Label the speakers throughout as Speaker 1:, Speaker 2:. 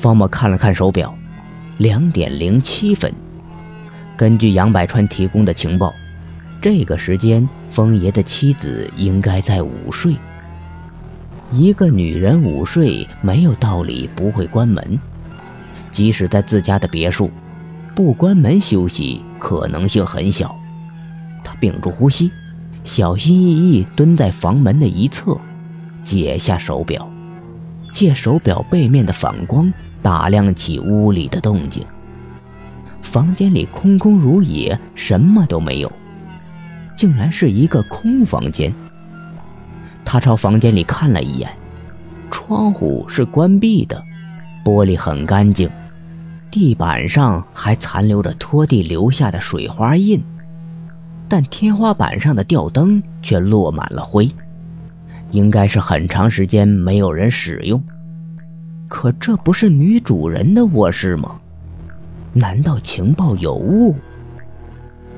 Speaker 1: 方默看了看手表，两点零七分。根据杨百川提供的情报，这个时间风爷的妻子应该在午睡。一个女人午睡没有道理不会关门，即使在自家的别墅，不关门休息可能性很小。他屏住呼吸，小心翼翼蹲在房门的一侧，解下手表，借手表背面的反光打量起屋里的动静。房间里空空如也，什么都没有，竟然是一个空房间。他朝房间里看了一眼，窗户是关闭的，玻璃很干净，地板上还残留着拖地留下的水花印，但天花板上的吊灯却落满了灰，应该是很长时间没有人使用。可这不是女主人的卧室吗？难道情报有误？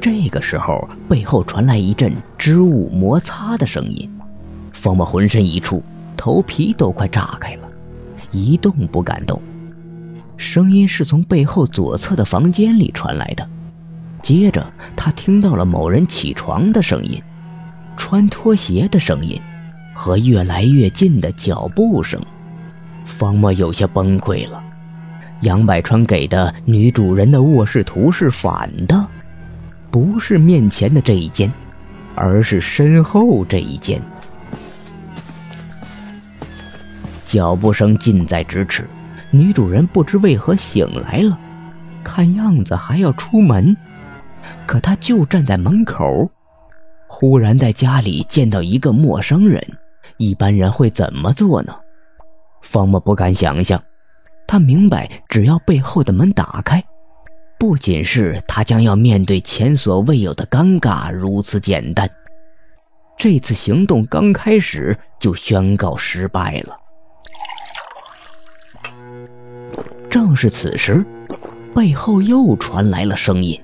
Speaker 1: 这个时候，背后传来一阵织物摩擦的声音。方默浑身一触，头皮都快炸开了，一动不敢动。声音是从背后左侧的房间里传来的。接着，他听到了某人起床的声音、穿拖鞋的声音和越来越近的脚步声。方默有些崩溃了。杨百川给的女主人的卧室图是反的，不是面前的这一间，而是身后这一间。脚步声近在咫尺，女主人不知为何醒来了，看样子还要出门，可她就站在门口。忽然在家里见到一个陌生人，一般人会怎么做呢？方默不敢想象，他明白，只要背后的门打开，不仅是他将要面对前所未有的尴尬如此简单，这次行动刚开始就宣告失败了。正是此时，背后又传来了声音。